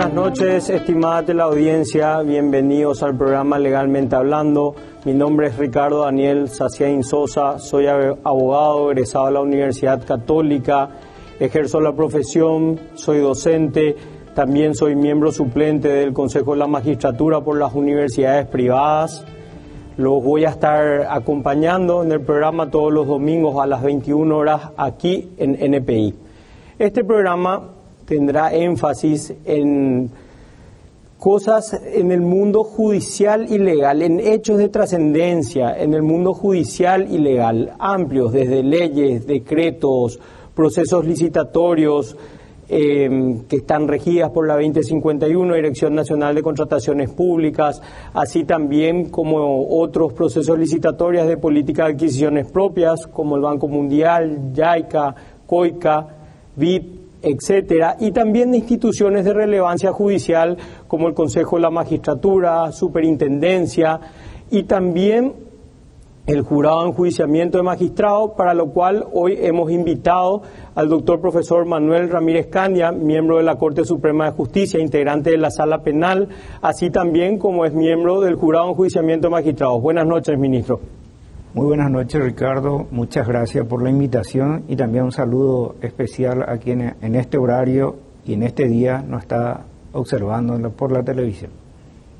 Buenas noches, estimada la audiencia. Bienvenidos al programa Legalmente Hablando. Mi nombre es Ricardo Daniel Saciain Sosa. Soy abogado egresado de la Universidad Católica. Ejerzo la profesión, soy docente. También soy miembro suplente del Consejo de la Magistratura por las universidades privadas. Los voy a estar acompañando en el programa todos los domingos a las 21 horas aquí en NPI. Este programa tendrá énfasis en cosas en el mundo judicial y legal, en hechos de trascendencia, en el mundo judicial y legal, amplios, desde leyes, decretos, procesos licitatorios em, que están regidas por la 2051, Dirección Nacional de Contrataciones Públicas, así también como otros procesos licitatorios de política de adquisiciones propias, como el Banco Mundial, YAICA, COICA, BIP, etcétera, y también de instituciones de relevancia judicial como el Consejo de la Magistratura, Superintendencia y también el jurado de enjuiciamiento de magistrados, para lo cual hoy hemos invitado al doctor profesor Manuel Ramírez Candia, miembro de la Corte Suprema de Justicia, integrante de la Sala Penal, así también como es miembro del jurado de enjuiciamiento de magistrados. Buenas noches, ministro. Muy buenas noches, Ricardo. Muchas gracias por la invitación y también un saludo especial a quien en este horario y en este día nos está observando por la televisión.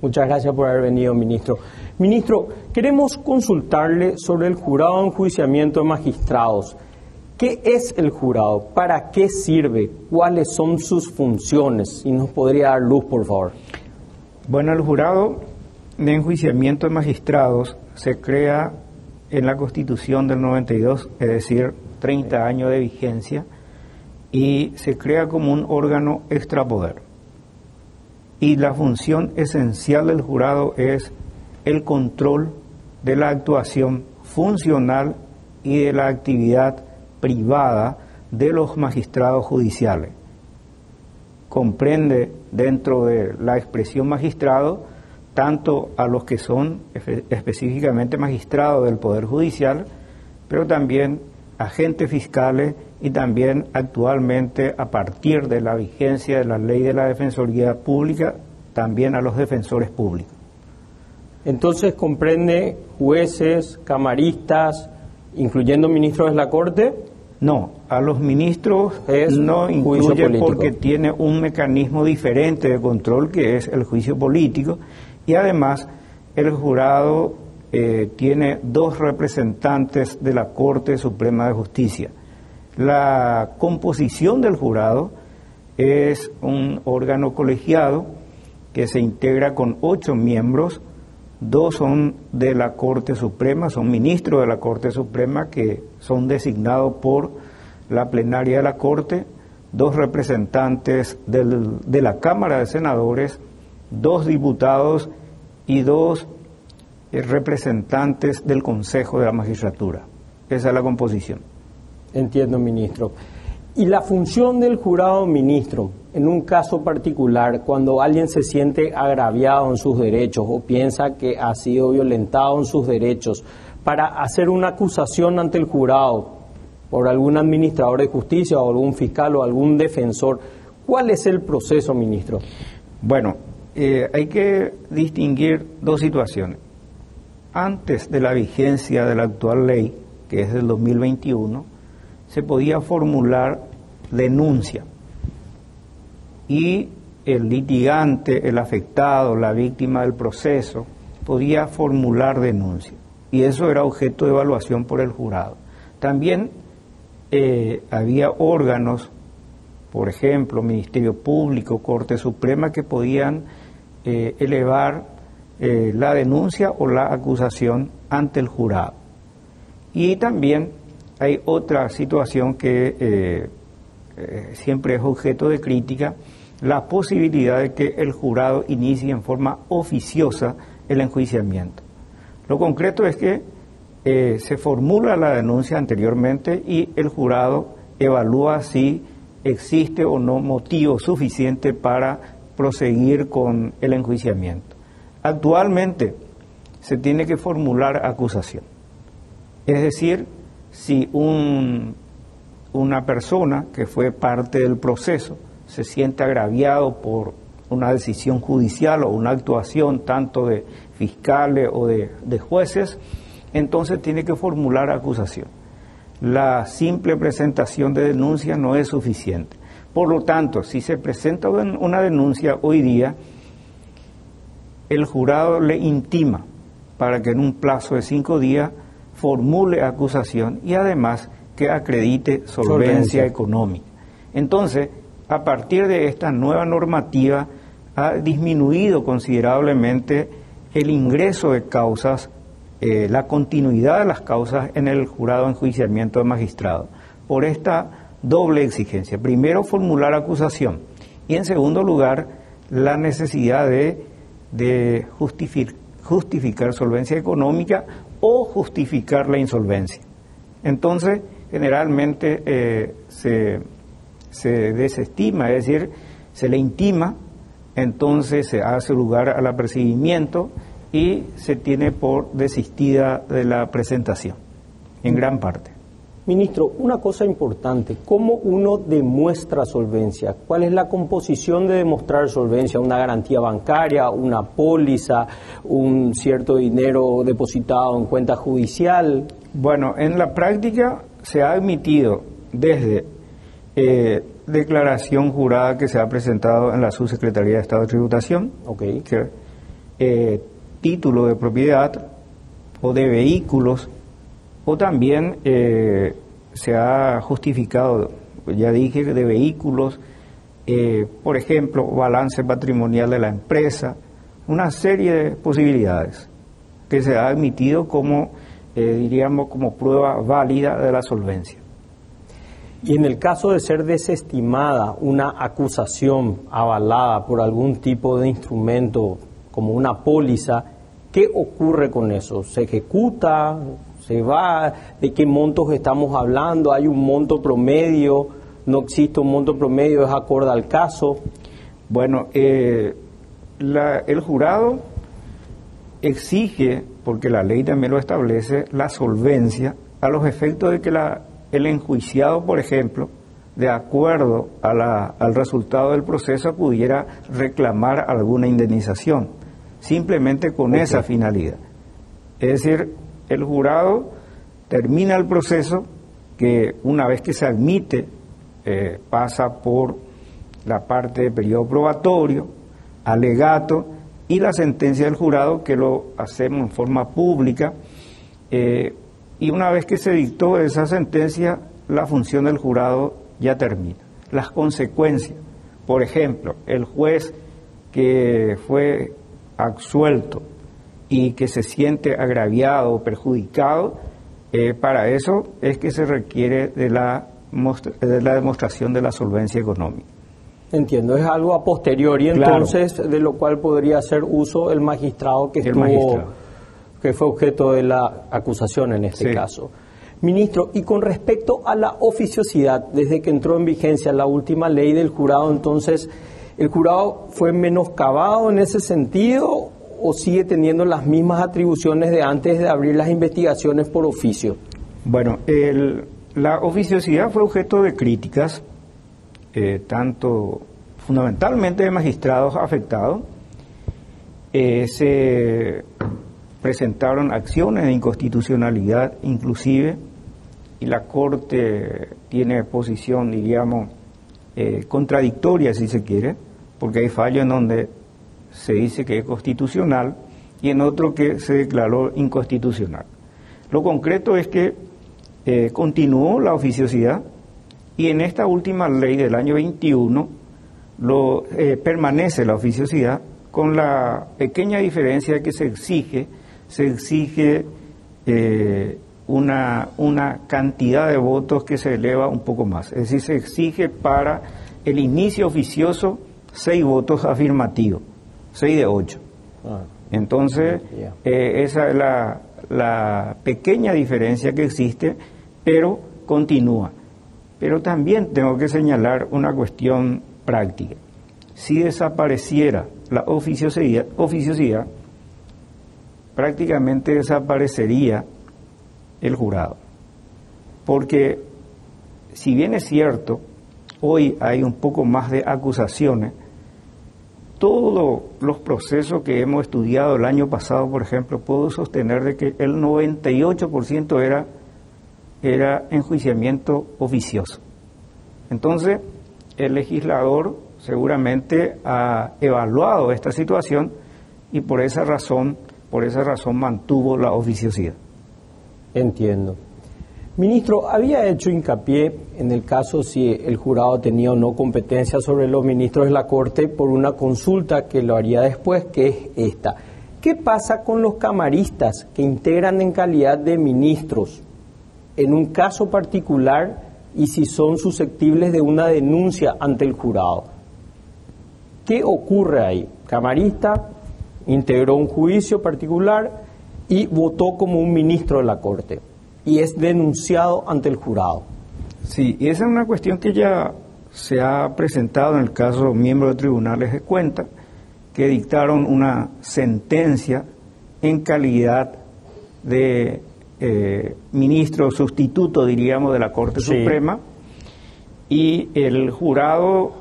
Muchas gracias por haber venido, ministro. Ministro, queremos consultarle sobre el jurado de enjuiciamiento de magistrados. ¿Qué es el jurado? ¿Para qué sirve? ¿Cuáles son sus funciones? Si nos podría dar luz, por favor. Bueno, el jurado de enjuiciamiento de magistrados se crea en la Constitución del 92, es decir, 30 años de vigencia, y se crea como un órgano extrapoder. Y la función esencial del jurado es el control de la actuación funcional y de la actividad privada de los magistrados judiciales. Comprende dentro de la expresión magistrado tanto a los que son específicamente magistrados del Poder Judicial, pero también agentes fiscales y también actualmente a partir de la vigencia de la ley de la Defensoría Pública, también a los defensores públicos. Entonces comprende jueces, camaristas, incluyendo ministros de la Corte. No, a los ministros no incluye porque tiene un mecanismo diferente de control que es el juicio político y además, el jurado eh, tiene dos representantes de la Corte Suprema de Justicia. La composición del jurado es un órgano colegiado que se integra con ocho miembros, dos son de la Corte Suprema, son ministros de la Corte Suprema que son designados por la plenaria de la Corte, dos representantes de la Cámara de Senadores, dos diputados y dos eh, representantes del Consejo de la Magistratura. Esa es la composición. Entiendo, ministro. Y la función del jurado ministro, en un caso particular, cuando alguien se siente agraviado en sus derechos o piensa que ha sido violentado en sus derechos, para hacer una acusación ante el jurado por algún administrador de justicia o algún fiscal o algún defensor, ¿cuál es el proceso, ministro? Bueno, eh, hay que distinguir dos situaciones. Antes de la vigencia de la actual ley, que es del 2021, se podía formular denuncia y el litigante, el afectado, la víctima del proceso, podía formular denuncia y eso era objeto de evaluación por el jurado. También eh, había órganos, por ejemplo, Ministerio Público, Corte Suprema, que podían eh, elevar eh, la denuncia o la acusación ante el jurado. Y también hay otra situación que siempre es objeto de crítica, la posibilidad de que el jurado inicie en forma oficiosa el enjuiciamiento. Lo concreto es que se formula la denuncia anteriormente y el jurado evalúa si existe o no motivo suficiente para proseguir con el enjuiciamiento. Actualmente se tiene que formular acusación. Es decir, si un, una persona que fue parte del proceso se siente agraviado por una decisión judicial o una actuación tanto de fiscales o de, de jueces, entonces tiene que formular acusación. La simple presentación de denuncia no es suficiente. Por lo tanto, si se presenta una denuncia hoy día, el jurado le intima para que en un plazo de cinco días formule acusación y además que acredite solvencia, económica. Entonces, a partir de esta nueva normativa, ha disminuido considerablemente el ingreso de causas, eh, la continuidad de las causas en el jurado de enjuiciamiento de magistrado, por esta doble exigencia. Primero, formular acusación y en segundo lugar, la necesidad de, de justificar solvencia económica o justificar la insolvencia. Entonces, generalmente eh, se, se desestima, es decir, se le intima, entonces se hace lugar al apercibimiento y se tiene por desistida de la presentación, en gran parte. Ministro, una cosa importante, ¿cómo uno demuestra solvencia? ¿Cuál es la composición de demostrar solvencia? ¿Una garantía bancaria, una póliza, un cierto dinero depositado en cuenta judicial? Bueno, en la práctica se ha admitido desde eh, declaración jurada que se ha presentado en la Subsecretaría de Estado de Tributación, okay. eh, título de propiedad o de vehículos o también eh, se ha justificado, ya dije, de vehículos, eh, por ejemplo, balance patrimonial de la empresa, una serie de posibilidades que se ha admitido como, diríamos, como prueba válida de la solvencia. Y en el caso de ser desestimada una acusación avalada por algún tipo de instrumento como una póliza, ¿qué ocurre con eso? ¿Se ejecuta? se va, de qué montos estamos hablando, hay un monto promedio, no existe un monto promedio, es acorde al caso. Bueno, eh, el jurado exige, porque la ley también lo establece, la solvencia a los efectos de que la, el enjuiciado, por ejemplo, de acuerdo a la, al resultado del proceso, pudiera reclamar alguna indemnización, simplemente con esa finalidad. Es decir, el jurado termina el proceso que una vez que se admite eh, pasa por la parte de periodo probatorio, alegato y la sentencia del jurado que lo hacemos en forma pública eh, y una vez que se dictó esa sentencia la función del jurado ya termina. Las consecuencias, por ejemplo, el juez que fue absuelto y que se siente agraviado o perjudicado, eh, para eso es que se requiere de la, de la demostración de la solvencia económica. Entiendo, es algo a posteriori, entonces, de lo cual podría hacer uso el magistrado que estuvo, que fue objeto de la acusación en este caso. Ministro, y con respecto a la oficiosidad, desde que entró en vigencia la última ley del jurado, entonces, ¿el jurado fue menoscabado en ese sentido o sigue teniendo las mismas atribuciones de antes de abrir las investigaciones por oficio? Bueno, la oficiosidad fue objeto de críticas, eh, tanto fundamentalmente de magistrados afectados. Eh, se presentaron acciones de inconstitucionalidad inclusive y la Corte tiene posición, diríamos, eh, contradictoria si se quiere, porque hay fallos en donde se dice que es constitucional y en otro que se declaró inconstitucional. Lo concreto es que eh, continuó la oficiosidad y en esta última ley del año 21 lo, eh, permanece la oficiosidad con la pequeña diferencia que se exige, se exige eh, una, una cantidad de votos que se eleva un poco más. Es decir, se exige para el inicio oficioso seis votos afirmativos 6 de 8. Ah. Entonces, eh, esa es la, la pequeña diferencia que existe, pero continúa. Pero también tengo que señalar una cuestión práctica. Si desapareciera la oficiosidad, oficiosidad prácticamente desaparecería el jurado. Porque si bien es cierto, hoy hay un poco más de acusaciones, todos los procesos que hemos estudiado el año pasado, por ejemplo, puedo sostener de que el 98% era, era enjuiciamiento oficioso. Entonces, el legislador seguramente ha evaluado esta situación y por esa razón, por esa razón mantuvo la oficiosidad. Entiendo. Ministro, había hecho hincapié en el caso si el jurado tenía o no competencia sobre los ministros de la Corte por una consulta que lo haría después, que es esta. ¿Qué pasa con los camaristas que integran en calidad de ministros en un caso particular y si son susceptibles de una denuncia ante el jurado? ¿Qué ocurre ahí? Camarista integró un juicio particular y votó como un ministro de la Corte y es denunciado ante el jurado. Sí, y esa es una cuestión que ya se ha presentado en el caso miembros de tribunales de cuenta que dictaron una sentencia en calidad de eh, ministro sustituto, diríamos, de la Corte Suprema, y el jurado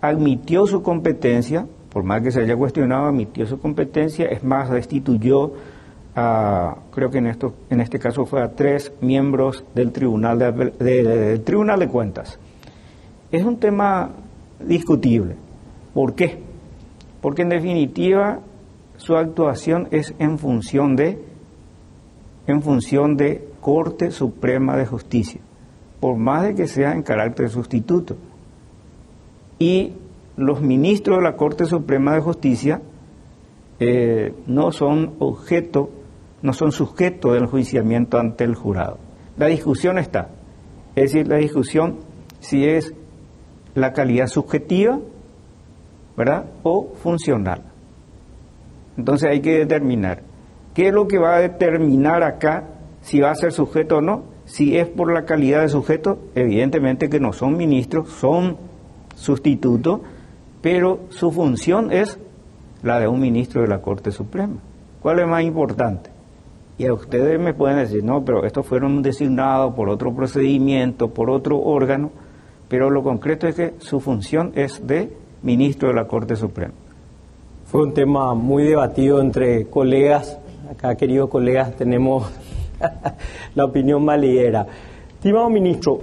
admitió su competencia, por más que se haya cuestionado, admitió su competencia, es más, destituyó creo que en, esto, en este caso fue a tres miembros del Tribunal de, Tribunal de Cuentas. Es un tema discutible. ¿Por qué? Porque en definitiva su actuación es en función de en función de Corte Suprema de Justicia, por más de que sea en carácter sustituto. Y los ministros de la Corte Suprema de Justicia eh, no son objeto no son sujetos del juiciamiento ante el jurado. La discusión está, es decir, la discusión si es la calidad subjetiva, ¿verdad? O funcional. Entonces hay que determinar qué es lo que va a determinar acá si va a ser sujeto o no. Si es por la calidad de sujeto, evidentemente que no son ministros, son sustitutos, pero su función es la de un ministro de la Corte Suprema. ¿Cuál es más importante? Y a ustedes me pueden decir, no, pero estos fueron designados por otro procedimiento, por otro órgano, pero lo concreto es que su función es de ministro de la Corte Suprema. Fue un tema muy debatido entre colegas. Acá, queridos colegas, tenemos la opinión más Estimado ministro,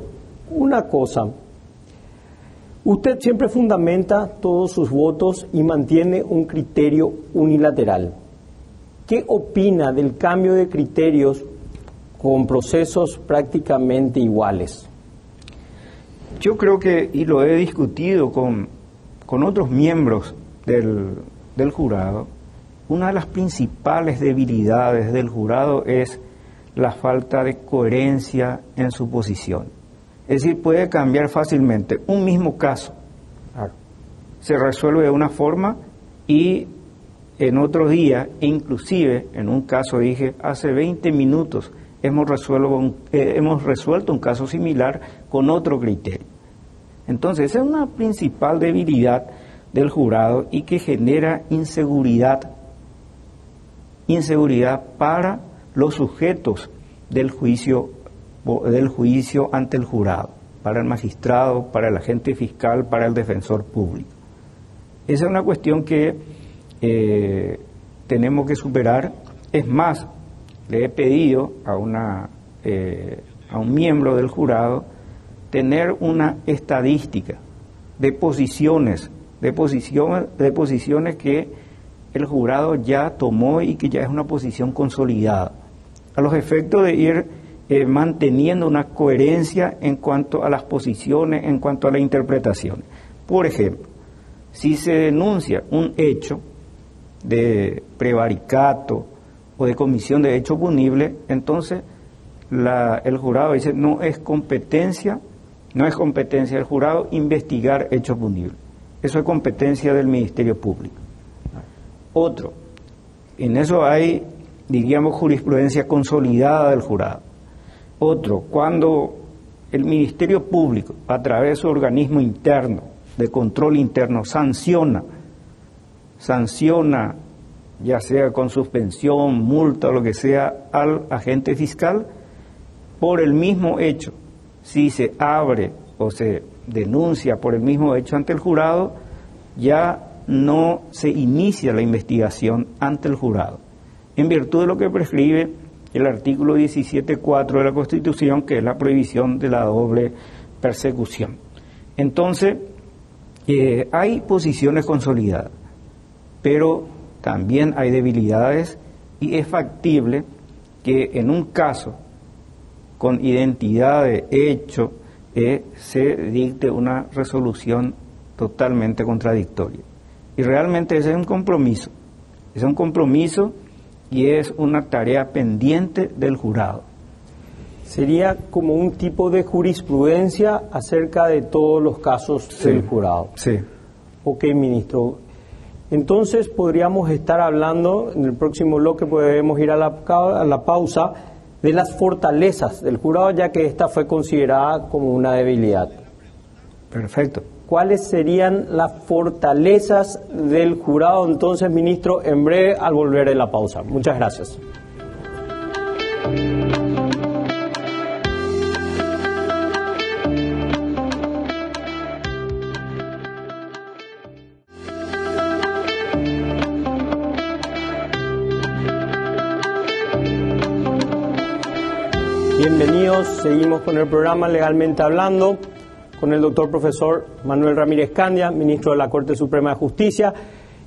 una cosa. Usted siempre fundamenta todos sus votos y mantiene un criterio unilateral. ¿Qué opina del cambio de criterios con procesos prácticamente iguales? Yo creo que, y lo he discutido con, con otros miembros del, del jurado, una de las principales debilidades del jurado es la falta de coherencia en su posición. Es decir, puede cambiar fácilmente. Un mismo caso se resuelve de una forma y en otro día, inclusive en un caso dije, hace 20 minutos hemos resuelto, un, eh, hemos resuelto un caso similar con otro criterio. Entonces, esa es una principal debilidad del jurado y que genera inseguridad, inseguridad para los sujetos del juicio, del juicio ante el jurado, para el magistrado, para el agente fiscal, para el defensor público. Esa es una cuestión que eh, tenemos que superar. Es más, le he pedido a, una, eh, a un miembro del jurado tener una estadística de posiciones, de posiciones, de posiciones que el jurado ya tomó y que ya es una posición consolidada, a los efectos de ir eh, manteniendo una coherencia en cuanto a las posiciones, en cuanto a la interpretación. Por ejemplo, si se denuncia un hecho, de prevaricato o de comisión de hecho punible, entonces el jurado dice no es competencia, no es competencia del jurado investigar hecho punible. Eso es competencia del Ministerio Público. Otro, en eso hay, diríamos, jurisprudencia consolidada del jurado. Otro, cuando el Ministerio Público, a través de su organismo interno, de control interno, sanciona sanciona, ya sea con suspensión, multa o lo que sea, al agente fiscal por el mismo hecho. Si se abre o se denuncia por el mismo hecho ante el jurado, ya no se inicia la investigación ante el jurado, en virtud de lo que prescribe el artículo 17.4 de la Constitución, que es la prohibición de la doble persecución. Entonces, eh, hay posiciones consolidadas, pero también hay debilidades y es factible que en un caso con identidad de hecho eh, se dicte una resolución totalmente contradictoria. Y realmente ese es un compromiso, es un compromiso y es una tarea pendiente del jurado. Sería como un tipo de jurisprudencia acerca de todos los casos del jurado. Sí. Ok, ministro. Entonces podríamos estar hablando, en el próximo bloque podemos ir a la, a la pausa, de las fortalezas del jurado, ya que esta fue considerada como una debilidad. Perfecto. ¿Cuáles serían las fortalezas del jurado entonces, ministro, en breve al volver de la pausa? Muchas gracias. Bienvenidos, seguimos con el programa Legalmente Hablando con el doctor profesor Manuel Ramírez Candia, ministro de la Corte Suprema de Justicia,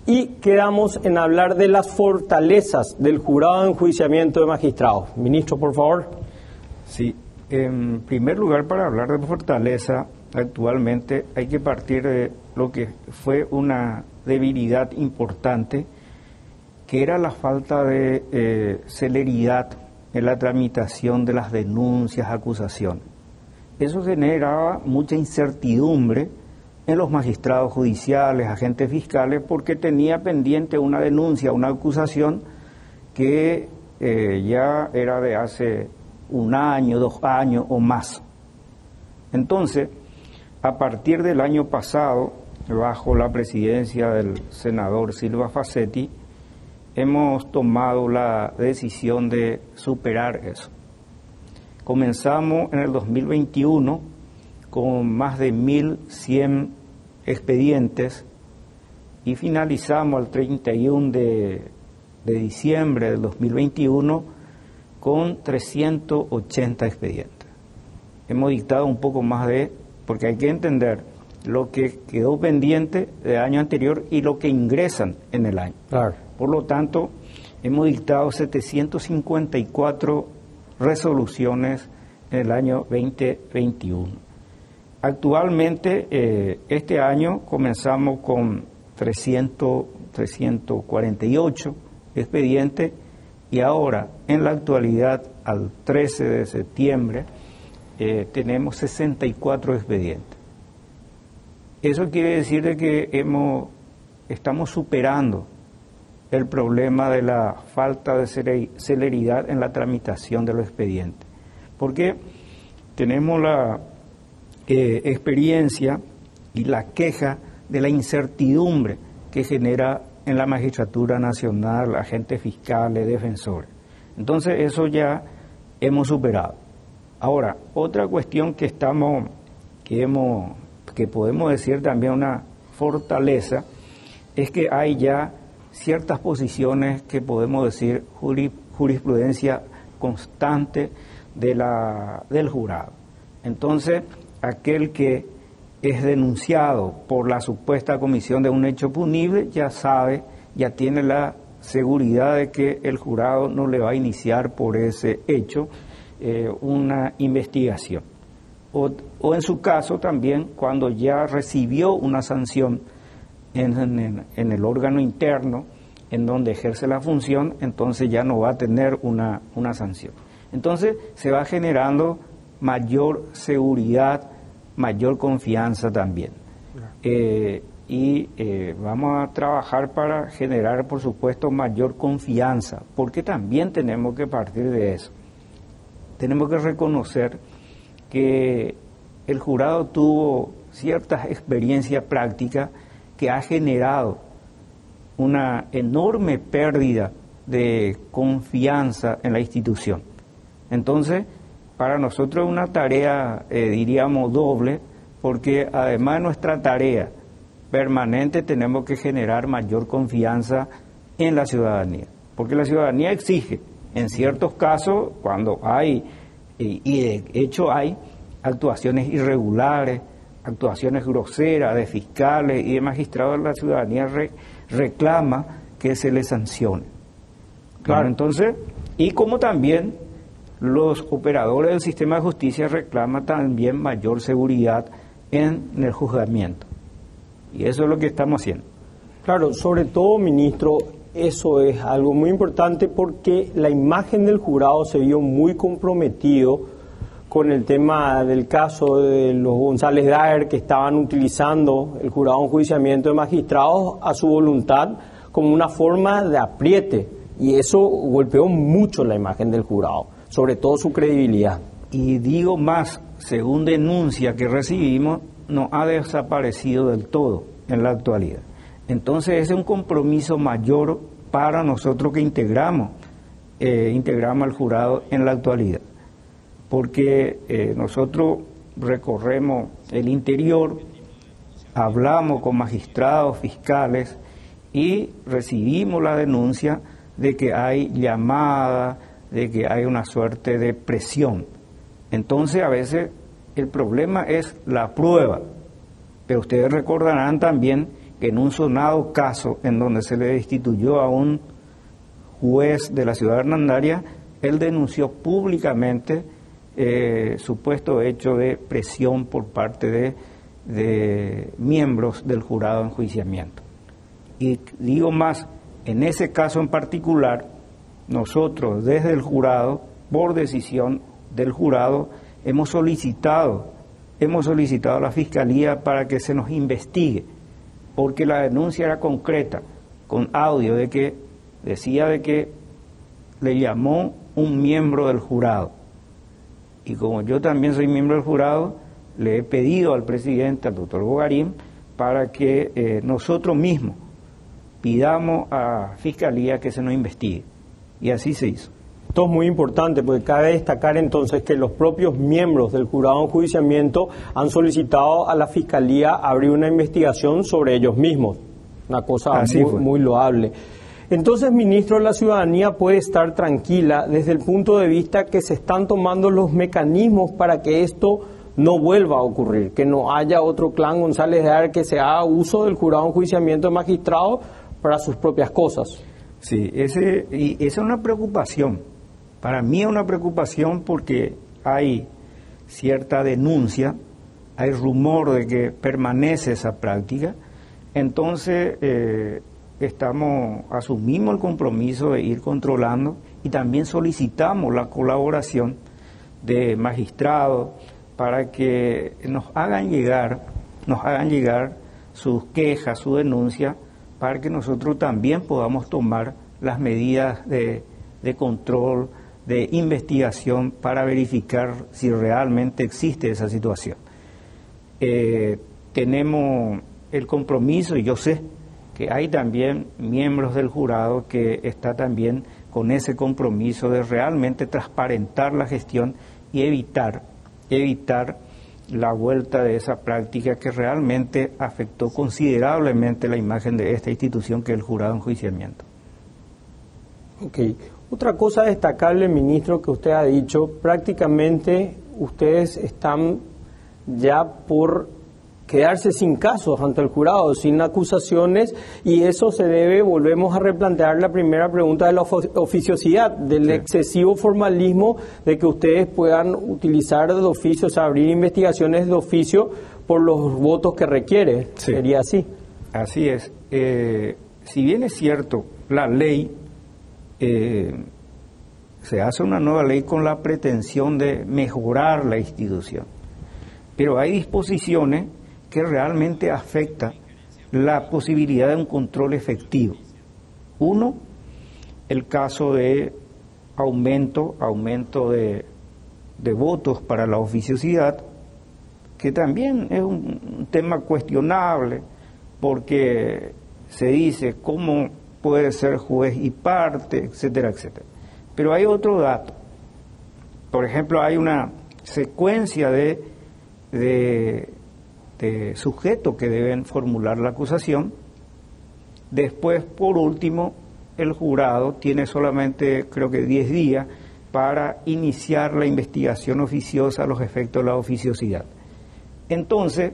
y quedamos en hablar de las fortalezas del jurado de enjuiciamiento de magistrados. Ministro, por favor. Sí, en primer lugar, para hablar de fortaleza, actualmente hay que partir de lo que fue una debilidad importante, que era la falta de eh, celeridad en la tramitación de las denuncias, acusaciones. Eso generaba mucha incertidumbre en los magistrados judiciales, agentes fiscales, porque tenía pendiente una denuncia, una acusación que eh, ya era de hace un año, dos años o más. Entonces, a partir del año pasado, bajo la presidencia del senador Silva Facetti, hemos tomado la decisión de superar eso. Comenzamos en el 2021 con más de 1.100 expedientes y finalizamos el 31 de, de diciembre del 2021 con 380 expedientes. Hemos dictado un poco más de, porque hay que entender lo que quedó pendiente del año anterior y lo que ingresan en el año. Por lo tanto, hemos dictado 754 resoluciones en el año 2021. Actualmente, eh, este año comenzamos con 300, 348 expedientes y ahora, en la actualidad, al 13 de septiembre, eh, tenemos 64 expedientes. Eso quiere decir de que hemos, estamos superando el problema de la falta de celeridad en la tramitación de los expedientes. Porque tenemos la eh, experiencia y la queja de la incertidumbre que genera en la magistratura nacional, agentes fiscales, defensores. Entonces eso ya hemos superado. Ahora, otra cuestión que estamos, que hemos, que podemos decir también una fortaleza, es que hay ya ciertas posiciones que podemos decir jurisprudencia constante de la, del jurado. Entonces, aquel que es denunciado por la supuesta comisión de un hecho punible ya sabe, ya tiene la seguridad de que el jurado no le va a iniciar por ese hecho eh, una investigación. O, o, en su caso también cuando ya recibió una sanción en, el órgano interno en donde ejerce la función, entonces ya no va a tener una, una sanción. Entonces se va generando mayor seguridad, mayor confianza también. Eh, y eh, vamos a trabajar para generar, por supuesto, mayor confianza, porque también tenemos que partir de eso. Tenemos que reconocer que el jurado tuvo ciertas experiencias prácticas que ha generado una enorme pérdida de confianza en la institución. Entonces, para nosotros es una tarea, eh, diríamos, doble, porque además de nuestra tarea permanente tenemos que generar mayor confianza en la ciudadanía, porque la ciudadanía exige, en ciertos casos, cuando hay, y, de hecho hay, actuaciones irregulares, actuaciones groseras de fiscales y de magistrados, la ciudadanía reclama que se les sancione. Claro, entonces, y como también los operadores del sistema de justicia reclaman también mayor seguridad en el juzgamiento. Y eso es lo que estamos haciendo. Claro, sobre todo, ministro, eso es algo muy importante porque la imagen del jurado se vio muy comprometido con el tema del caso de los González Daer que estaban utilizando el jurado en juiciamiento de magistrados a su voluntad como una forma de apriete y eso golpeó mucho la imagen del jurado, sobre todo su credibilidad. Y digo más, según denuncia que recibimos, no ha desaparecido del todo en la actualidad. Entonces es un compromiso mayor para nosotros que integramos, eh, integramos al jurado en la actualidad, porque eh, nosotros recorremos el interior, hablamos con magistrados, fiscales y recibimos la denuncia de que hay llamada, de que hay una suerte de presión. Entonces a veces el problema es la prueba, pero ustedes recordarán también que en un sonado caso en donde se le destituyó a un juez de la ciudad de Hernandaria, él denunció públicamente eh, supuesto hecho de presión por parte de, de miembros del jurado de enjuiciamiento. Y digo más, en ese caso en particular, nosotros desde el jurado, por decisión del jurado, hemos solicitado, hemos solicitado a la Fiscalía para que se nos investigue, porque la denuncia era concreta, con audio de que decía de que le llamó un miembro del jurado. Y como yo también soy miembro del jurado, le he pedido al presidente, al doctor Bogarín, para que eh, nosotros mismos pidamos a Fiscalía que se nos investigue. Y así se hizo. Esto es muy importante porque cabe destacar entonces que los propios miembros del jurado de enjuiciamiento han solicitado a la Fiscalía abrir una investigación sobre ellos mismos. Una cosa muy, loable. Entonces, ministro, la ciudadanía puede estar tranquila desde el punto de vista que se están tomando los mecanismos para que esto no vuelva a ocurrir, que no haya otro clan González de Ar que se haga uso del jurado de enjuiciamiento de magistrados para sus propias cosas. Sí, ese, y esa es una preocupación. Para mí es una preocupación porque hay cierta denuncia, hay rumor de que permanece esa práctica, entonces eh, estamos, asumimos el compromiso de ir controlando y también solicitamos la colaboración de magistrados para que nos hagan llegar, nos hagan llegar sus quejas, su denuncia para que nosotros también podamos tomar las medidas de, control, de investigación para verificar si realmente existe esa situación. Eh, tenemos el compromiso, y yo sé que hay también miembros del jurado que está también con ese compromiso de realmente transparentar la gestión y evitar, evitar la vuelta de esa práctica que realmente afectó considerablemente la imagen de esta institución que es el jurado en enjuiciamiento. Ok. Otra cosa destacable, ministro, que usted ha dicho, prácticamente ustedes están ya por quedarse sin casos ante el jurado, sin acusaciones, y eso se debe, volvemos a replantear la primera pregunta de la oficiosidad, del excesivo formalismo de que ustedes puedan utilizar de oficio, o sea, abrir investigaciones de oficio por los votos que requiere. Sería así. Así es. Eh, si bien es cierto, la ley, eh, se hace una nueva ley con la pretensión de mejorar la institución, pero hay disposiciones que realmente afecta la posibilidad de un control efectivo. Uno, el caso de aumento, aumento de, votos para la oficiosidad, que también es un, tema cuestionable, porque se dice cómo puede ser juez y parte, etcétera, etcétera. Pero hay otro dato. Por ejemplo, hay una secuencia de sujetos que deben formular la acusación. Después, por último, el jurado tiene solamente, creo que 10 días, para iniciar la investigación oficiosa a los efectos de la oficiosidad. Entonces,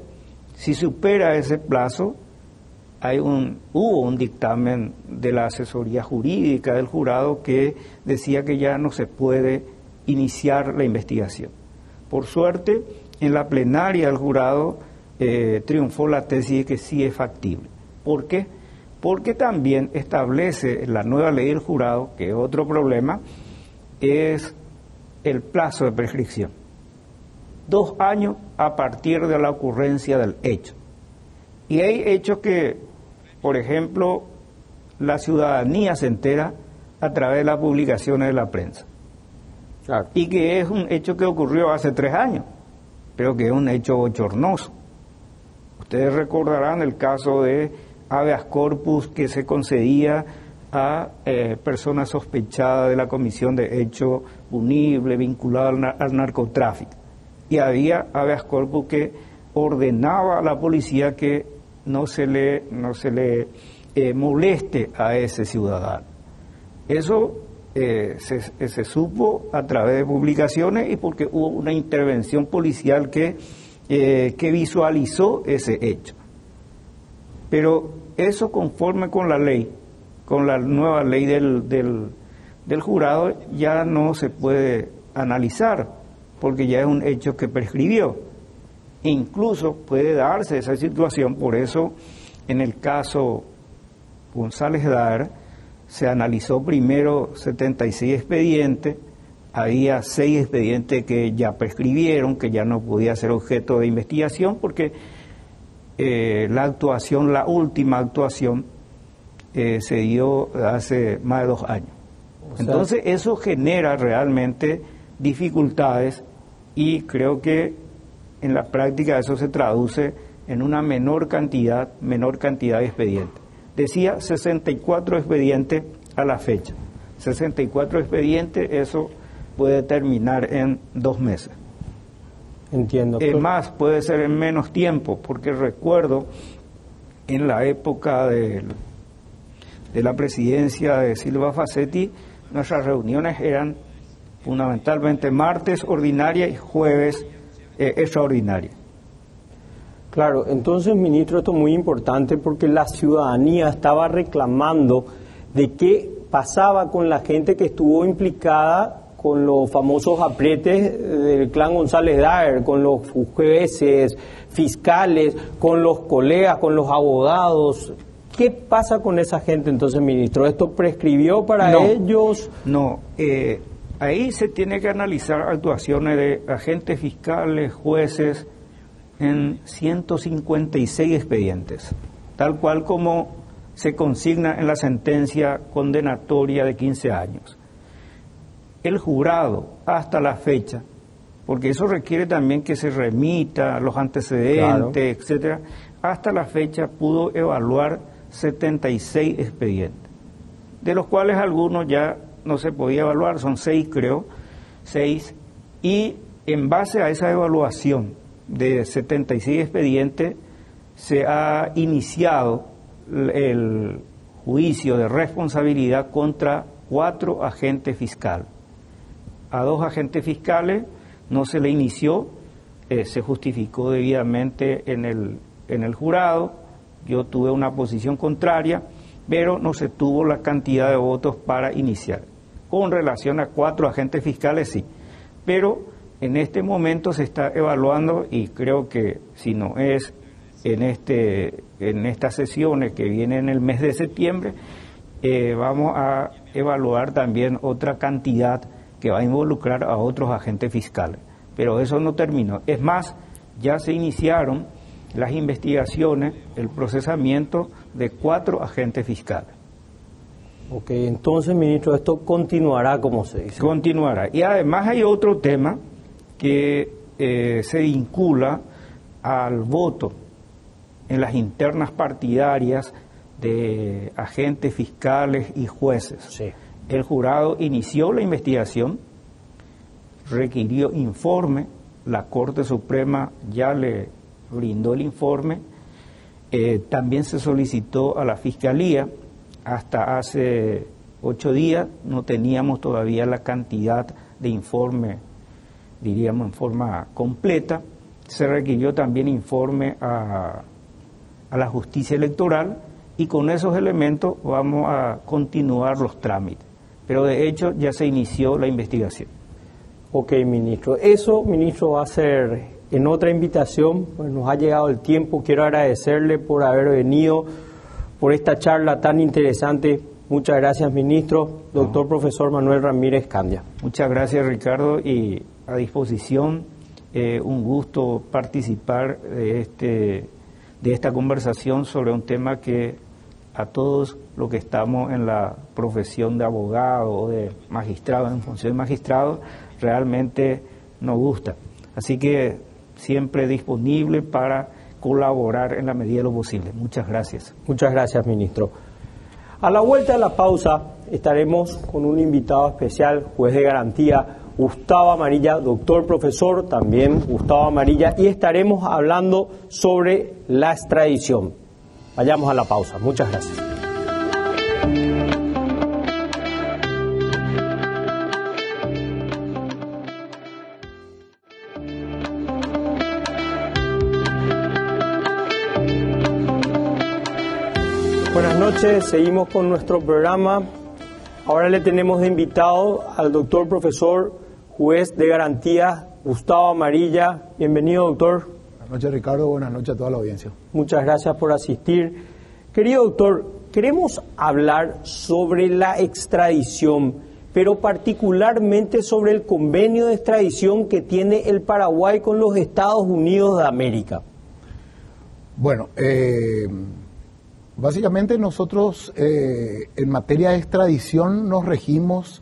si supera ese plazo, hay un, hubo un dictamen de la asesoría jurídica del jurado que decía que ya no se puede iniciar la investigación. Por suerte, en la plenaria del jurado eh, triunfó la tesis de que sí es factible. ¿Por qué? Porque también establece la nueva ley del jurado, que es otro problema, es el plazo de prescripción. Dos años a partir de la ocurrencia del hecho. Y hay hechos que, por ejemplo, la ciudadanía se entera a través de las publicaciones de la prensa. Y que es un hecho que ocurrió hace tres años, pero que es un hecho bochornoso. Ustedes recordarán el caso de habeas corpus que se concedía a eh, personas sospechadas de la comisión de hecho punible vinculado al, narcotráfico. Y había habeas corpus que ordenaba a la policía que no se le, no se le eh, moleste a ese ciudadano. Eso eh, se, se, supo a través de publicaciones y porque hubo una intervención policial que eh, que visualizó ese hecho. Pero eso conforme con la ley, con la nueva ley del, del, jurado, ya no se puede analizar, porque ya es un hecho que prescribió. Incluso puede darse esa situación, por eso en el caso González Dar se analizó primero 76 expedientes, había seis expedientes que ya prescribieron, que ya no podía ser objeto de investigación, porque eh, la actuación, la última actuación, eh, se dio hace más de dos años. Entonces eso genera realmente dificultades y creo que en la práctica eso se traduce en una menor cantidad, menor cantidad de expedientes. Decía 64 expedientes a la fecha. 64 expedientes, eso puede terminar en dos meses. Entiendo. Es más, puede ser en menos tiempo, porque recuerdo en la época de, de la presidencia de Silva Facetti, nuestras reuniones eran fundamentalmente martes ordinaria y jueves eh, extraordinaria. Claro, entonces, ministro, esto es muy importante porque la ciudadanía estaba reclamando de qué pasaba con la gente que estuvo implicada con los famosos apretes del clan González Daer, con los jueces, fiscales, con los colegas, con los abogados. ¿Qué pasa con esa gente entonces, ministro? ¿Esto prescribió para ellos? No, eh, ahí se tiene que analizar actuaciones de agentes fiscales, jueces, en 156 expedientes, tal cual como se consigna en la sentencia condenatoria de 15 años el jurado hasta la fecha, porque eso requiere también que se remita los antecedentes, etcétera, hasta la fecha pudo evaluar 76 expedientes, de los cuales algunos ya no se podía evaluar, son seis creo, seis, y en base a esa evaluación de 76 expedientes se ha iniciado el juicio de responsabilidad contra cuatro agentes fiscales a dos agentes fiscales, no se le inició, eh, se justificó debidamente en el, en el jurado, yo tuve una posición contraria, pero no se tuvo la cantidad de votos para iniciar. Con relación a cuatro agentes fiscales, sí, pero en este momento se está evaluando y creo que si no es en, este, en estas sesiones que vienen en el mes de septiembre, eh, vamos a evaluar también otra cantidad que va a involucrar a otros agentes fiscales. Pero eso no terminó. Es más, ya se iniciaron las investigaciones, el procesamiento de cuatro agentes fiscales. Ok, entonces, ministro, esto continuará como se dice. Continuará. Y además hay otro tema que eh, se vincula al voto en las internas partidarias de agentes fiscales y jueces. Sí. El jurado inició la investigación, requirió informe, la Corte Suprema ya le brindó el informe. Eh, también se solicitó a la Fiscalía, hasta hace ocho días no teníamos todavía la cantidad de informe, diríamos en forma completa. Se requirió también informe a, a la justicia electoral y con esos elementos vamos a continuar los trámites. Pero de hecho ya se inició la investigación. Ok, ministro. Eso, ministro, va a ser en otra invitación. Pues nos ha llegado el tiempo. Quiero agradecerle por haber venido, por esta charla tan interesante. Muchas gracias, ministro. Doctor profesor Manuel Ramírez Candia. Muchas gracias, Ricardo, y a disposición. Eh, un gusto participar de, este, de esta conversación sobre un tema que a todos los que estamos en la profesión de abogado o de magistrado, en función de magistrado, realmente nos gusta. Así que siempre disponible para colaborar en la medida de lo posible. Muchas gracias. Muchas gracias, ministro. A la vuelta de la pausa estaremos con un invitado especial, juez de garantía, Gustavo Amarilla, doctor profesor, también Gustavo Amarilla, y estaremos hablando sobre la extradición. Vayamos a la pausa. Muchas gracias. noches, seguimos con nuestro programa. Ahora le tenemos de invitado al doctor profesor juez de garantía Gustavo Amarilla. Bienvenido, doctor. Buenas noches, Ricardo. Buenas noches a toda la audiencia. Muchas gracias por asistir. Querido doctor, queremos hablar sobre la extradición, pero particularmente sobre el convenio de extradición que tiene el Paraguay con los Estados Unidos de América. Bueno, eh Básicamente nosotros eh, en materia de extradición nos regimos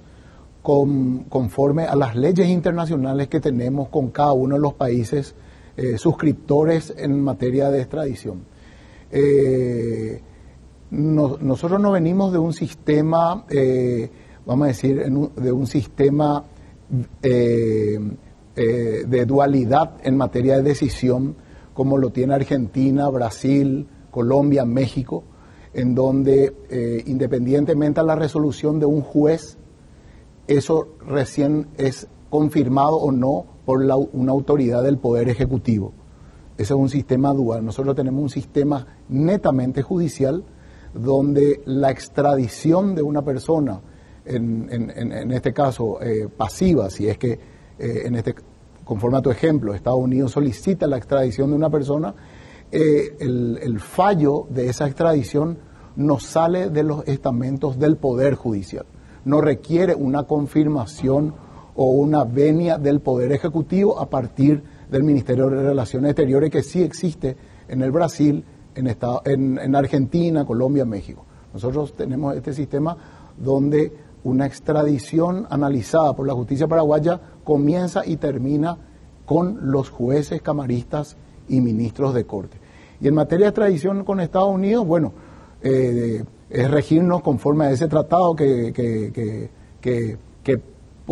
conforme a las leyes internacionales que tenemos con cada uno de los países eh, suscriptores en materia de extradición. Eh, nosotros no venimos de un sistema, vamos a decir, de un sistema de dualidad en materia de decisión como lo tiene Argentina, Brasil, Colombia, México, en donde eh, independientemente a la resolución de un juez, eso recién es confirmado o no por una autoridad del Poder Ejecutivo. Ese es un sistema dual. Nosotros tenemos un sistema netamente judicial donde la extradición de una persona, en, este caso eh, pasiva, si es que eh, en este, conforme a tu ejemplo, Estados Unidos solicita la extradición de una persona, eh, el, fallo de esa extradición no sale de los estamentos del Poder Judicial, no requiere una confirmación o una venia del Poder Ejecutivo a partir del Ministerio de Relaciones Exteriores que sí existe en el Brasil, en, en, en Argentina, Colombia, México. Nosotros tenemos este sistema donde una extradición analizada por la justicia paraguaya comienza y termina con los jueces camaristas y ministros de corte. Y en materia de extradición con Estados Unidos, bueno, eh, es regirnos conforme a ese tratado que, que,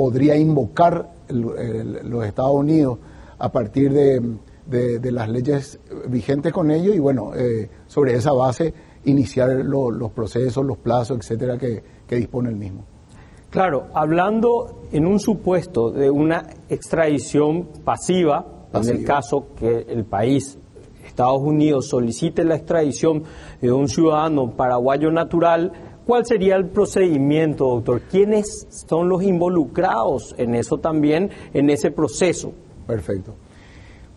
podría invocar los Estados Unidos a partir de, las leyes vigentes con ellos y bueno, eh, sobre esa base iniciar los procesos, los plazos, etcétera, que, dispone el mismo. Claro, hablando en un supuesto de una extradición pasiva, pasiva. en el caso que el país Estados Unidos solicite la extradición de un ciudadano paraguayo natural, ¿cuál sería el procedimiento, doctor? ¿Quiénes son los involucrados en eso también, en ese proceso? Perfecto.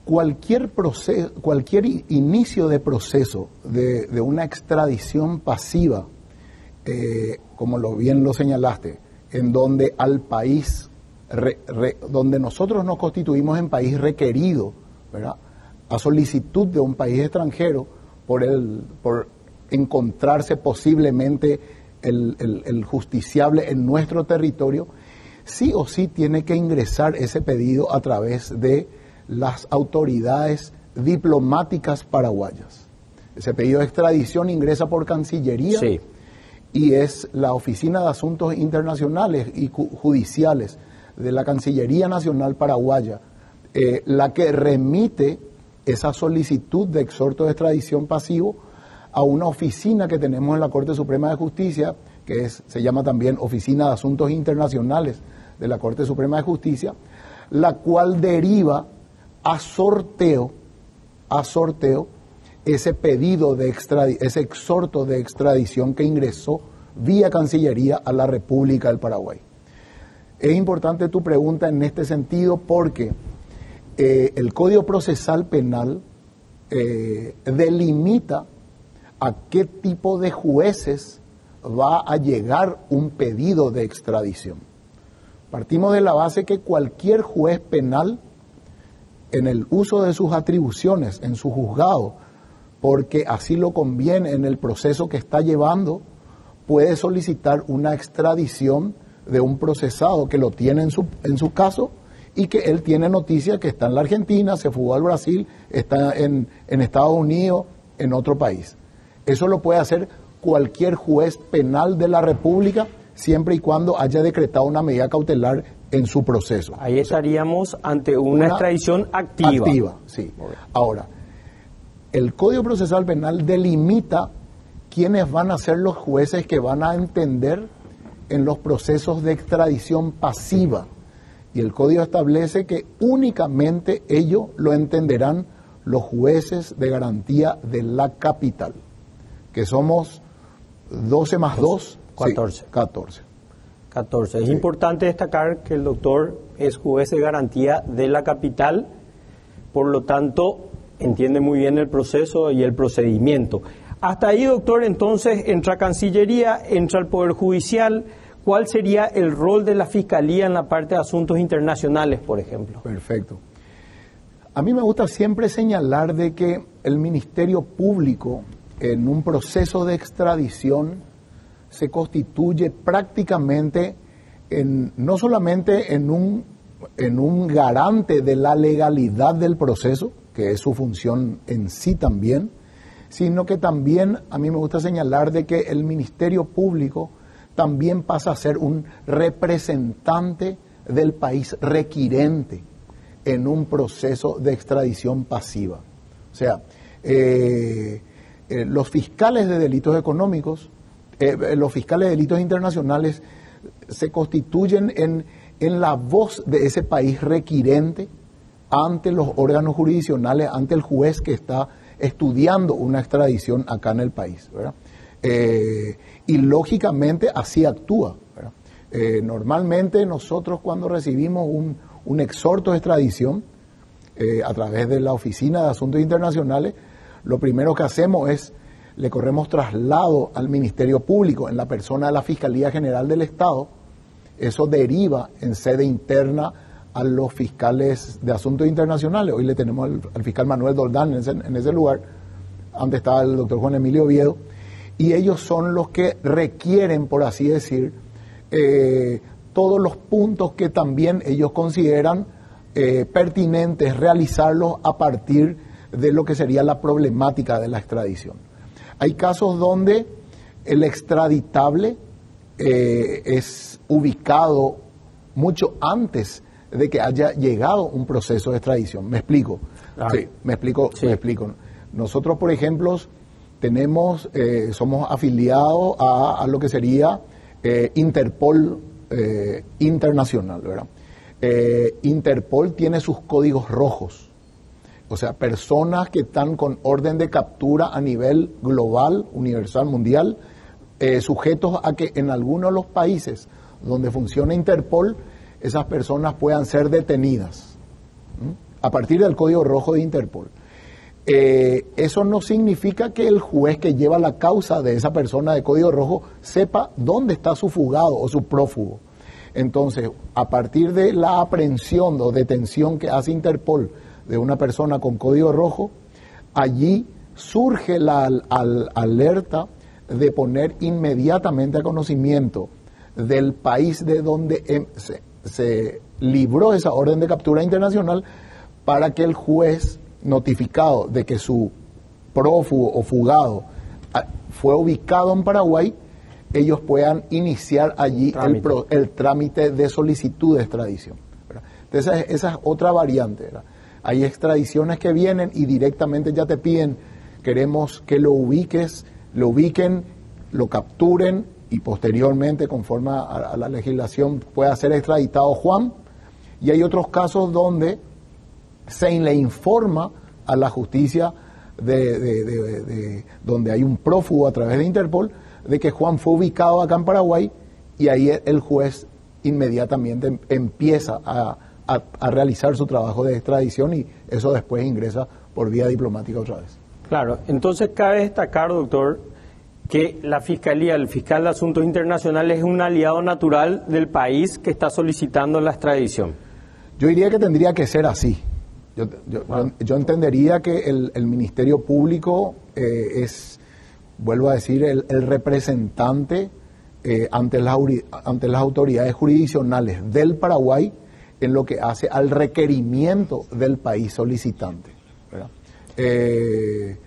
Cualquier, proceso, cualquier inicio de proceso de, una extradición pasiva, eh, como lo bien lo señalaste, en donde al país, donde nosotros nos constituimos en país requerido, ¿verdad? a solicitud de un país extranjero por, el, por encontrarse posiblemente el, justiciable en nuestro territorio, sí o sí tiene que ingresar ese pedido a través de las autoridades diplomáticas paraguayas. Ese pedido de extradición ingresa por Cancillería y es la Oficina de Asuntos Internacionales y Judiciales de la Cancillería Nacional Paraguaya eh, la que remite esa solicitud de exhorto de extradición pasivo a una oficina que tenemos en la Corte Suprema de Justicia, que es, se llama también Oficina de Asuntos Internacionales de la Corte Suprema de Justicia, la cual deriva a sorteo, a sorteo, ese pedido de ese exhorto de extradición que ingresó vía Cancillería a la República del Paraguay. Es importante tu pregunta en este sentido porque eh, el Código Procesal Penal eh, delimita a qué tipo de jueces va a llegar un pedido de extradición. Partimos de la base que cualquier juez penal, en el uso de sus atribuciones, en su juzgado, porque así lo conviene en el proceso que está llevando, puede solicitar una extradición de un procesado que lo tiene en su, en su caso y que él tiene noticia que está en la Argentina, se fugó al Brasil, está en, en Estados Unidos, en otro país. Eso lo puede hacer cualquier juez penal de la República siempre y cuando haya decretado una medida cautelar en su proceso. Ahí estaríamos ante una, extradición activa. Activa, sí. Ahora, el Código Procesal Penal delimita quiénes van a ser los jueces que van a entender en los procesos de extradición pasiva. Y el código establece que únicamente ellos lo entenderán los jueces de garantía de la capital, que somos 12 más 2, 14. 14. 14. Es importante destacar que el doctor es juez de garantía de la capital, por lo tanto, entiende muy bien el proceso y el procedimiento. Hasta ahí, doctor, entonces entra Cancillería, entra el Poder Judicial. ¿Cuál sería el rol de la Fiscalía en la parte de asuntos internacionales, por ejemplo? Perfecto. A mí me gusta siempre señalar de que el Ministerio Público en un proceso de extradición se constituye prácticamente en, no solamente en un, en un garante de la legalidad del proceso, que es su función en sí también, sino que también a mí me gusta señalar de que el Ministerio Público también pasa a ser un representante del país requirente en un proceso de extradición pasiva. O sea, eh, eh, los fiscales de delitos económicos, eh, los fiscales de delitos internacionales se constituyen en, en la voz de ese país requirente ante los órganos jurisdiccionales, ante el juez que está estudiando una extradición acá en el país. Eh, y lógicamente así actúa. Eh, normalmente nosotros cuando recibimos un, un exhorto de extradición eh, a través de la Oficina de Asuntos Internacionales, lo primero que hacemos es le corremos traslado al Ministerio Público en la persona de la Fiscalía General del Estado. Eso deriva en sede interna a los fiscales de asuntos internacionales. Hoy le tenemos al, fiscal Manuel Doldán en ese, lugar, donde estaba el doctor Juan Emilio Oviedo, y ellos son los que requieren, por así decir, eh, todos los puntos que también ellos consideran eh, pertinentes realizarlos a partir de lo que sería la problemática de la extradición. Hay casos donde el extraditable eh, es ubicado mucho antes de que haya llegado un proceso de extradición. Me explico. Sí, me explico, me explico. Nosotros, por ejemplo, tenemos, eh, somos afiliados a, lo que sería eh, Interpol eh, Internacional, ¿verdad? Interpol tiene sus códigos rojos, o sea, personas que están con orden de captura a nivel global, universal, mundial, sujetos a que en algunos de los países donde funciona Interpol, esas personas puedan ser detenidas a partir del código rojo de Interpol. Eh, eso no significa que el juez que lleva la causa de esa persona de código rojo sepa dónde está su fugado o su prófugo. Entonces, a partir de la aprehensión o detención que hace Interpol de una persona con código rojo, allí surge la alerta de poner inmediatamente a conocimiento del país de donde em, se, se libró esa orden de captura internacional para que el juez notificado de que su prófugo o fugado ah, fue ubicado en Paraguay, ellos puedan iniciar allí El, trámite de solicitud de extradición. Entonces, esa es, otra variante. Hay extradiciones que vienen y directamente ya te piden, queremos que lo ubiques, lo ubiquen, lo capturen y posteriormente, conforme a, la legislación, pueda ser extraditado Juan. Y hay otros casos donde se le informa a la justicia de, donde hay un prófugo a través de Interpol de que Juan fue ubicado acá en Paraguay y ahí el juez inmediatamente empieza a, a, realizar su trabajo de extradición y eso después ingresa por vía diplomática otra vez. Claro, entonces cabe destacar, doctor, que la Fiscalía, el fiscal de Asuntos Internacionales es un aliado natural del país que está solicitando la extradición. Yo diría que tendría que ser así. Yo, yo, entendería que el, Ministerio Público eh, es, vuelvo a decir, el, representante eh, ante, las, ante las autoridades jurisdiccionales del Paraguay en lo que hace al requerimiento del país solicitante. Eh,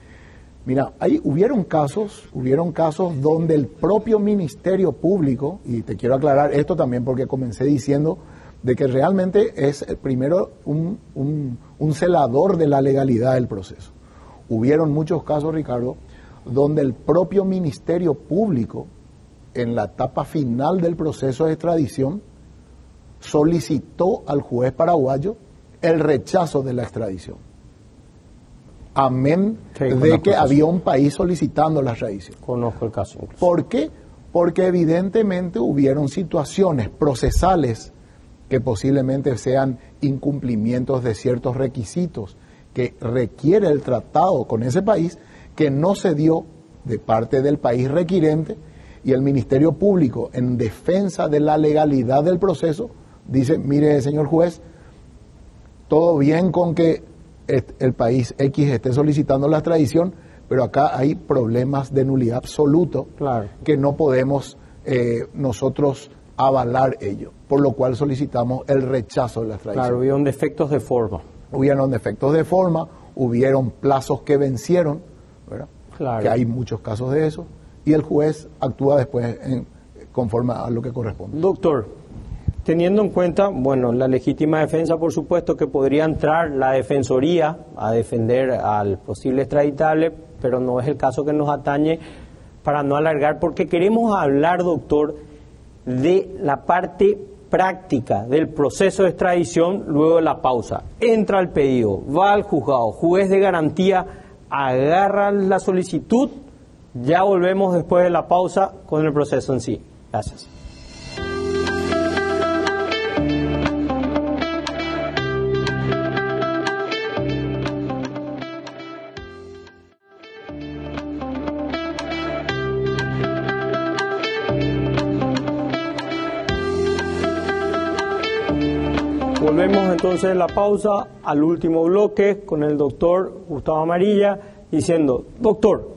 mira, ahí hubieron casos, hubieron casos donde el propio Ministerio Público, y te quiero aclarar esto también porque comencé diciendo de que realmente es eh, primero un, un, celador de la legalidad del proceso. Hubieron muchos casos, Ricardo, donde el propio Ministerio Público, en la etapa final del proceso de extradición, solicitó al juez paraguayo el rechazo de la extradición. Amén de que había un país solicitando la extradición. Conozco el caso. ¿Por qué? Porque evidentemente hubieron situaciones procesales que posiblemente sean incumplimientos de ciertos requisitos que requiere el tratado con ese país que no se dio de parte del país requirente y el Ministerio Público en defensa de la legalidad del proceso dice, mire señor juez, todo bien con que el país X esté solicitando la extradición, pero acá hay problemas de nulidad absoluto que no podemos eh, nosotros avalar ello, por lo cual solicitamos el rechazo de la extradición. Claro, hubieron defectos de forma. Hubieron defectos de forma, hubieron plazos que vencieron, ¿verdad? Claro. que hay muchos casos de eso, y el juez actúa después en, conforme a lo que corresponde. Doctor, teniendo en cuenta, bueno, la legítima defensa, por supuesto, que podría entrar la defensoría a defender al posible extraditable, pero no es el caso que nos atañe para no alargar, porque queremos hablar, doctor, de la parte práctica del proceso de extradición luego de la pausa. Entra el pedido, va al juzgado, juez de garantía, agarra la solicitud, ya volvemos después de la pausa con el proceso en sí. Gracias. Entonces la pausa al último bloque con el doctor Gustavo Amarilla diciendo, doctor,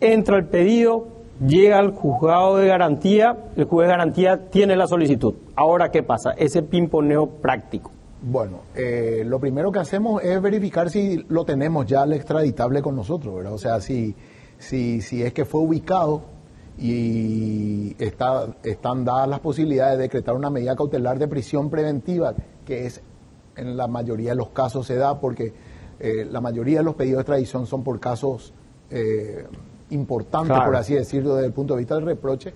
entra el pedido, llega al juzgado de garantía, el juez de garantía tiene la solicitud. Ahora, ¿qué pasa? Ese pimponeo práctico. Bueno, eh, lo primero que hacemos es verificar si lo tenemos ya al extraditable con nosotros, ¿verdad? O sea, si, si, si es que fue ubicado y está, están dadas las posibilidades de decretar una medida cautelar de prisión preventiva, que es en la mayoría de los casos se da porque eh, la mayoría de los pedidos de extradición son por casos eh, importantes, por así decirlo, desde el punto de vista del reproche.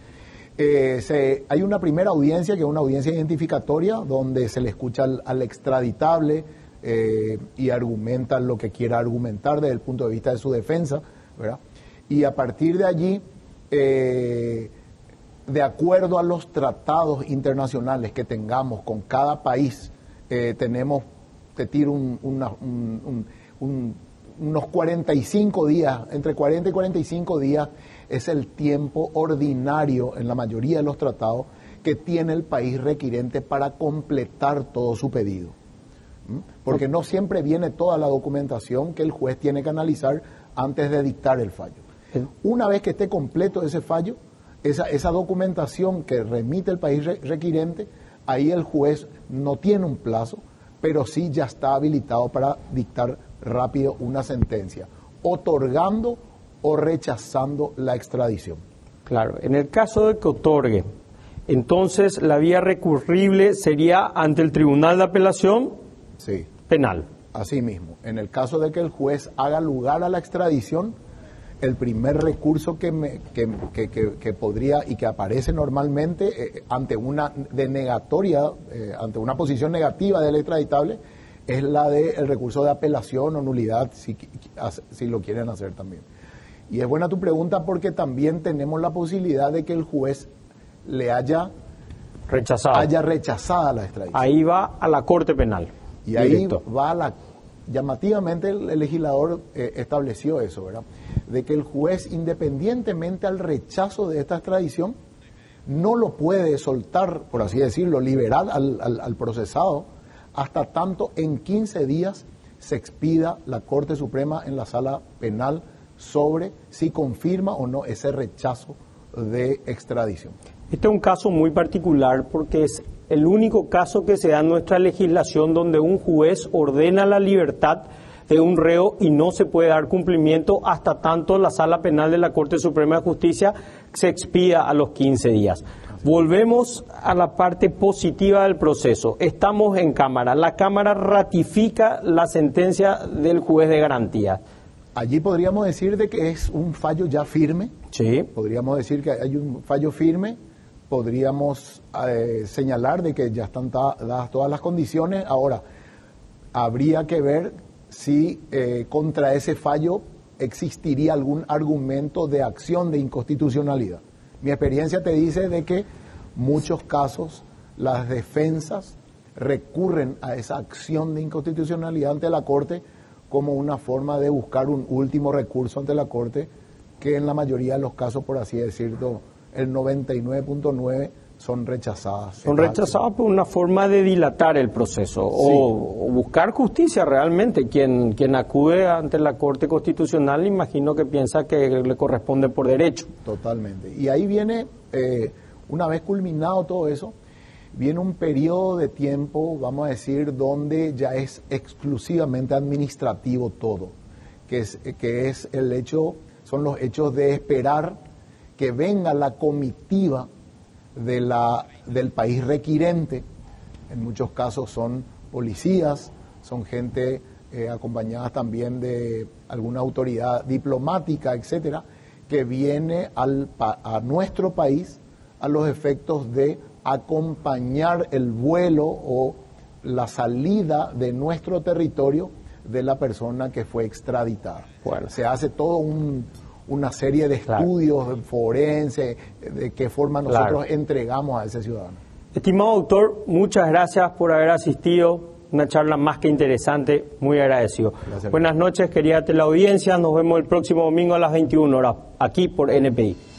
Eh, se, hay una primera audiencia, que es una audiencia identificatoria, donde se le escucha al, al extraditable y argumenta lo que quiera argumentar desde el punto de vista de su defensa, ¿verdad? Y a partir de allí eh, de acuerdo a los tratados internacionales que tengamos con cada país, eh, tenemos, te tiro un, unos 45 días, entre 40 y 45 días es el tiempo ordinario en la mayoría de los tratados que tiene el país requirente para completar todo su pedido. Porque no siempre viene toda la documentación que el juez tiene que analizar antes de dictar el fallo. Una vez que esté completo ese fallo, esa, esa documentación que remite el país requirente, ahí el juez no tiene un plazo, pero sí ya está habilitado para dictar rápido una sentencia, otorgando o rechazando la extradición. Claro, en el caso de que otorgue, entonces la vía recurrible sería ante el Tribunal de Apelación sí. Penal. Asimismo, en el caso de que el juez haga lugar a la extradición, el primer recurso que, me, que, que, que, podría y que aparece normalmente eh, ante una denegatoria, eh, ante una posición negativa del extraditable, es la del recurso de apelación o nulidad, si, si lo quieren hacer también. Y es buena tu pregunta porque también tenemos la posibilidad de que el juez le haya rechazado, haya rechazada la extradición. Ahí va a la Corte Penal. Y ahí va a la... Llamativamente el, legislador eh, estableció eso, ¿verdad? De que el juez, independientemente al rechazo de esta extradición, no lo puede soltar, por así decirlo, liberar al, al procesado hasta tanto en 15 días se expida la Corte Suprema en la sala penal sobre si confirma o no ese rechazo de extradición. Este es un caso muy particular porque es el único caso que se da en nuestra legislación donde un juez ordena la libertad de un reo y no se puede dar cumplimiento hasta tanto la sala penal de la Corte Suprema de Justicia se expida a los 15 días. Volvemos a la parte positiva del proceso. Estamos en Cámara. La Cámara ratifica la sentencia del juez de garantía. Allí podríamos decir de que es un fallo ya firme. Sí. Podríamos decir que hay un fallo firme. Podríamos eh, señalar de que ya están dadas todas las condiciones. Ahora, habría que ver si eh, contra ese fallo existiría algún argumento de acción de inconstitucionalidad. Mi experiencia te dice de que muchos casos las defensas recurren a esa acción de inconstitucionalidad ante la Corte como una forma de buscar un último recurso ante la Corte que en la mayoría de los casos, por así decirlo, el 99.9 son rechazadas. Son rechazadas por una forma de dilatar el proceso o, buscar justicia realmente. Quien, quien acude ante la Corte Constitucional, imagino que piensa que le corresponde por derecho. Totalmente. Y ahí viene, eh, una vez culminado todo eso, viene un periodo de tiempo, vamos a decir, donde ya es exclusivamente administrativo todo, que es, que es el hecho, son los hechos de esperar que venga la comitiva de la, del país requirente, en muchos casos son policías, son gente eh, acompañada también de alguna autoridad diplomática, etcétera, que viene al, a nuestro país a los efectos de acompañar el vuelo o la salida de nuestro territorio de la persona que fue extraditada. Se hace todo un, una serie de estudios forenses de qué forma nosotros entregamos a ese ciudadano. Estimado doctor, muchas gracias por haber asistido. Una charla más que interesante, muy agradecido. Buenas noches, querida teleaudiencia. Nos vemos el próximo domingo a las 21 horas, aquí por NPI.